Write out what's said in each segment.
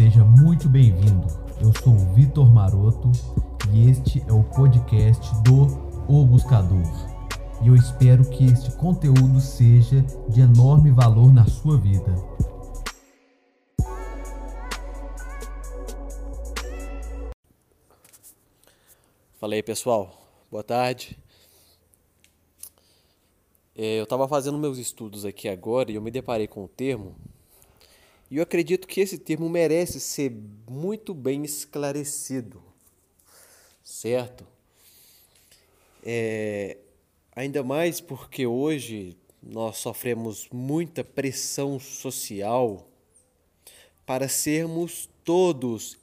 Seja muito bem-vindo. Eu sou o Vitor Maroto e este é o podcast do O Buscador. E eu espero que este conteúdo seja de enorme valor na sua vida. Fala aí, pessoal. Boa tarde. É, eu estava fazendo meus estudos aqui agora e eu me deparei com um termo. E eu acredito que esse termo merece ser muito bem esclarecido, certo? É, ainda mais porque hoje nós sofremos muita pressão social para sermos todos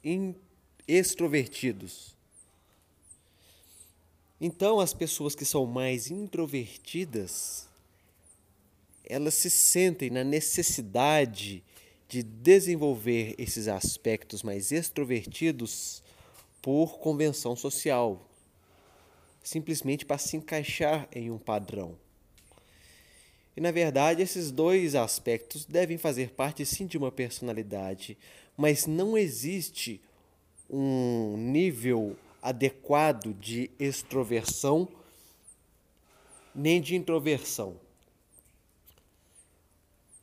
extrovertidos. Então, as pessoas que são mais introvertidas elas se sentem na necessidade de desenvolver esses aspectos mais extrovertidos por convenção social, simplesmente para se encaixar em um padrão. E na verdade, esses dois aspectos devem fazer parte sim de uma personalidade, mas não existe um nível adequado de extroversão nem de introversão.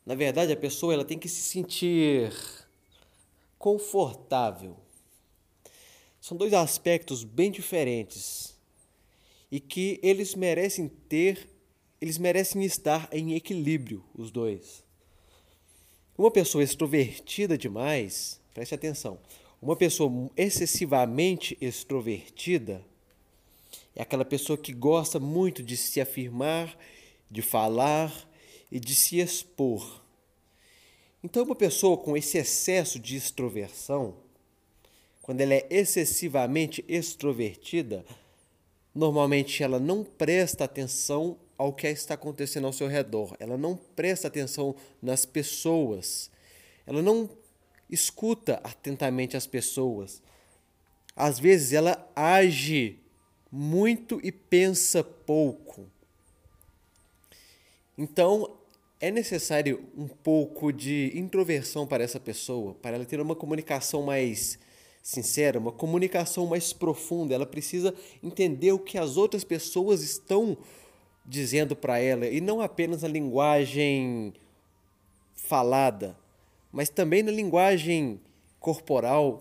Na verdade, a pessoa ela tem que se sentir confortável. São dois aspectos bem diferentes e que eles merecem ter, eles merecem estar em equilíbrio, os dois. Uma pessoa extrovertida demais, preste atenção, uma pessoa excessivamente extrovertida é aquela pessoa que gosta muito de se afirmar, de falar e de se expor. Então, uma pessoa com esse excesso de extroversão, quando ela é excessivamente extrovertida, normalmente ela não presta atenção ao que está acontecendo ao seu redor, ela não presta atenção nas pessoas, ela não escuta atentamente as pessoas. Às vezes ela age muito e pensa pouco. Então, é necessário um pouco de introversão para essa pessoa, para ela ter uma comunicação mais sincera, uma comunicação mais profunda. Ela precisa entender o que as outras pessoas estão dizendo para ela e não apenas a linguagem falada, mas também na linguagem corporal,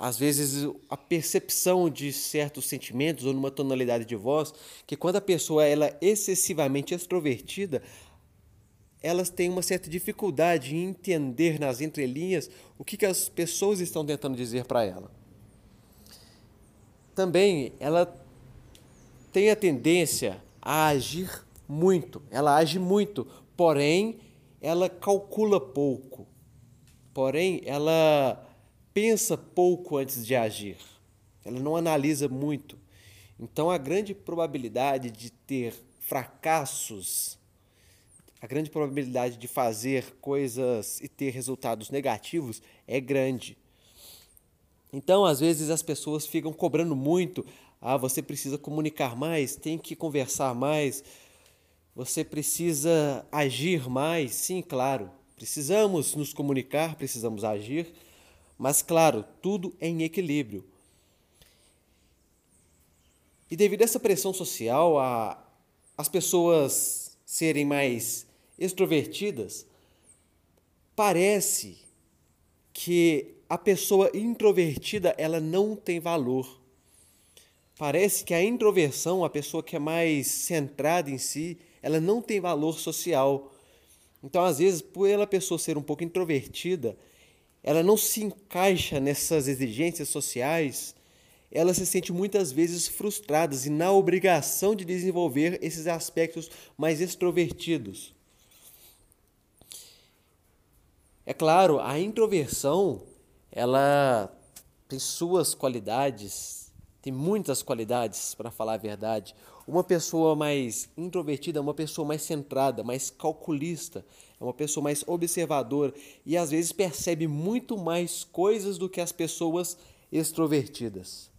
às vezes a percepção de certos sentimentos ou numa tonalidade de voz, que quando a pessoa ela é excessivamente extrovertida, elas têm uma certa dificuldade em entender nas entrelinhas o que, que as pessoas estão tentando dizer para ela. Também ela tem a tendência a agir muito, ela age muito, porém ela calcula pouco, porém ela pensa pouco antes de agir, ela não analisa muito. Então, a grande probabilidade de ter fracassos, a grande probabilidade de fazer coisas e ter resultados negativos é grande. Então, às vezes, as pessoas ficam cobrando muito. Ah, você precisa comunicar mais, tem que conversar mais, você precisa agir mais. Sim, claro, precisamos nos comunicar, precisamos agir mas, claro, tudo em equilíbrio. E devido a essa pressão social, a, as pessoas serem mais extrovertidas, parece que a pessoa introvertida ela não tem valor. Parece que a introversão, a pessoa que é mais centrada em si, ela não tem valor social. Então, às vezes, por ela pessoa ser um pouco introvertida, ela não se encaixa nessas exigências sociais, ela se sente muitas vezes frustrada e na obrigação de desenvolver esses aspectos mais extrovertidos. É claro, a introversão, ela tem suas qualidades, tem muitas qualidades, para falar a verdade. Uma pessoa mais introvertida é uma pessoa mais centrada, mais calculista, é uma pessoa mais observadora e às vezes percebe muito mais coisas do que as pessoas extrovertidas.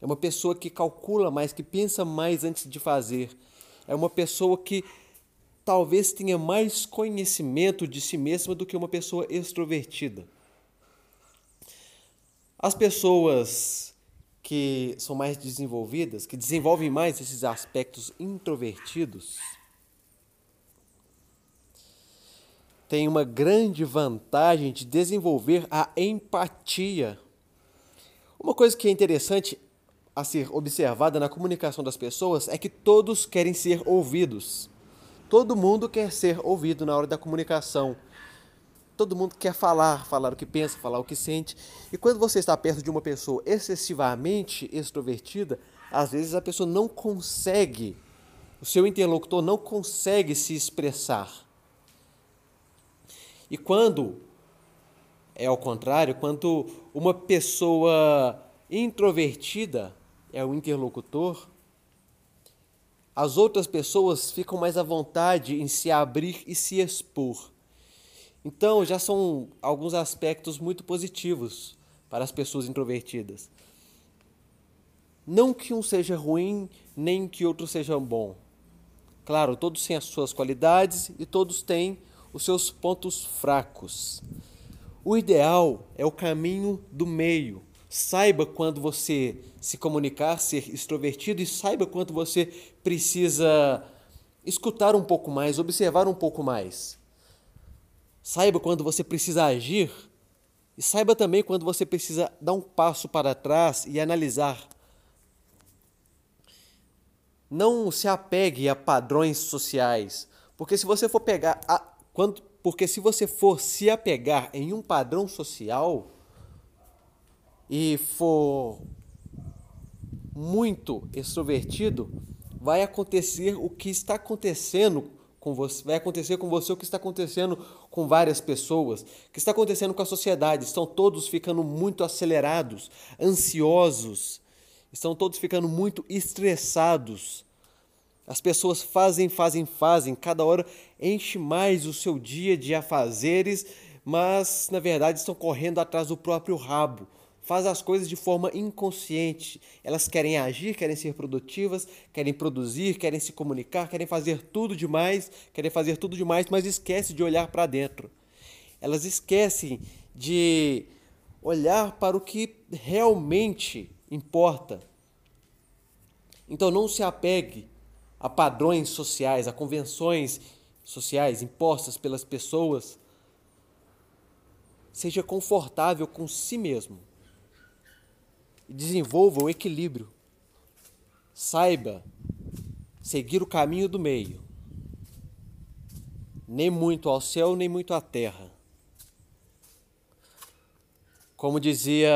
É uma pessoa que calcula mais, que pensa mais antes de fazer. É uma pessoa que talvez tenha mais conhecimento de si mesma do que uma pessoa extrovertida. As pessoas que são mais desenvolvidas, que desenvolvem mais esses aspectos introvertidos, têm uma grande vantagem de desenvolver a empatia. Uma coisa que é interessante a ser observada na comunicação das pessoas é que todos querem ser ouvidos. Todo mundo quer ser ouvido na hora da comunicação. Todo mundo quer falar, falar o que pensa, falar o que sente. E quando você está perto de uma pessoa excessivamente extrovertida, às vezes a pessoa não consegue, o seu interlocutor não consegue se expressar. E quando é ao contrário, quando uma pessoa introvertida é o interlocutor, as outras pessoas ficam mais à vontade em se abrir e se expor. Então, já são alguns aspectos muito positivos para as pessoas introvertidas. Não que um seja ruim, nem que outro seja bom. Claro, todos têm as suas qualidades e todos têm os seus pontos fracos. O ideal é o caminho do meio, Saiba quando você se comunicar, ser extrovertido e saiba quando você precisa escutar um pouco mais, observar um pouco mais. Saiba quando você precisa agir e saiba também quando você precisa dar um passo para trás e analisar. Não se apegue a padrões sociais, porque se você for pegar a, quando, porque se você for se apegar em um padrão social, e for muito extrovertido, vai acontecer o que está acontecendo com você, vai acontecer com você o que está acontecendo com várias pessoas, o que está acontecendo com a sociedade. Estão todos ficando muito acelerados, ansiosos, estão todos ficando muito estressados. As pessoas fazem, fazem, fazem, cada hora enche mais o seu dia de afazeres, mas na verdade estão correndo atrás do próprio rabo faz as coisas de forma inconsciente. Elas querem agir, querem ser produtivas, querem produzir, querem se comunicar, querem fazer tudo demais, querem fazer tudo demais, mas esquecem de olhar para dentro. Elas esquecem de olhar para o que realmente importa. Então não se apegue a padrões sociais, a convenções sociais impostas pelas pessoas. Seja confortável com si mesmo desenvolva o equilíbrio. Saiba seguir o caminho do meio, nem muito ao céu, nem muito à terra. Como dizia,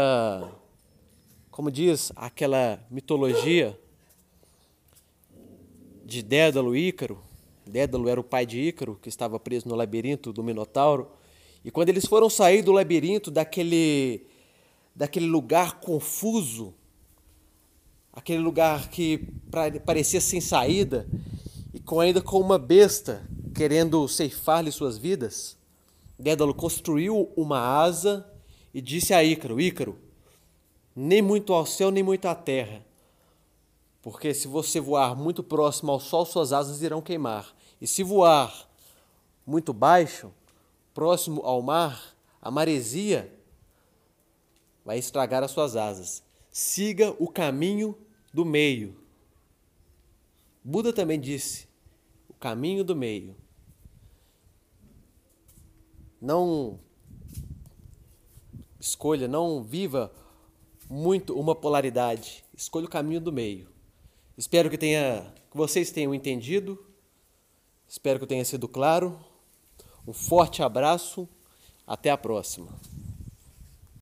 como diz aquela mitologia de Dédalo e Ícaro, Dédalo era o pai de Ícaro, que estava preso no labirinto do Minotauro, e quando eles foram sair do labirinto daquele daquele lugar confuso, aquele lugar que parecia sem saída e com ainda com uma besta querendo ceifar-lhe suas vidas. Dédalo construiu uma asa e disse a Ícaro: Ícaro, nem muito ao céu, nem muito à terra. Porque se você voar muito próximo ao sol, suas asas irão queimar. E se voar muito baixo, próximo ao mar, a maresia vai estragar as suas asas. Siga o caminho do meio. Buda também disse: o caminho do meio. Não escolha, não viva muito uma polaridade. Escolha o caminho do meio. Espero que tenha que vocês tenham entendido. Espero que eu tenha sido claro. Um forte abraço. Até a próxima.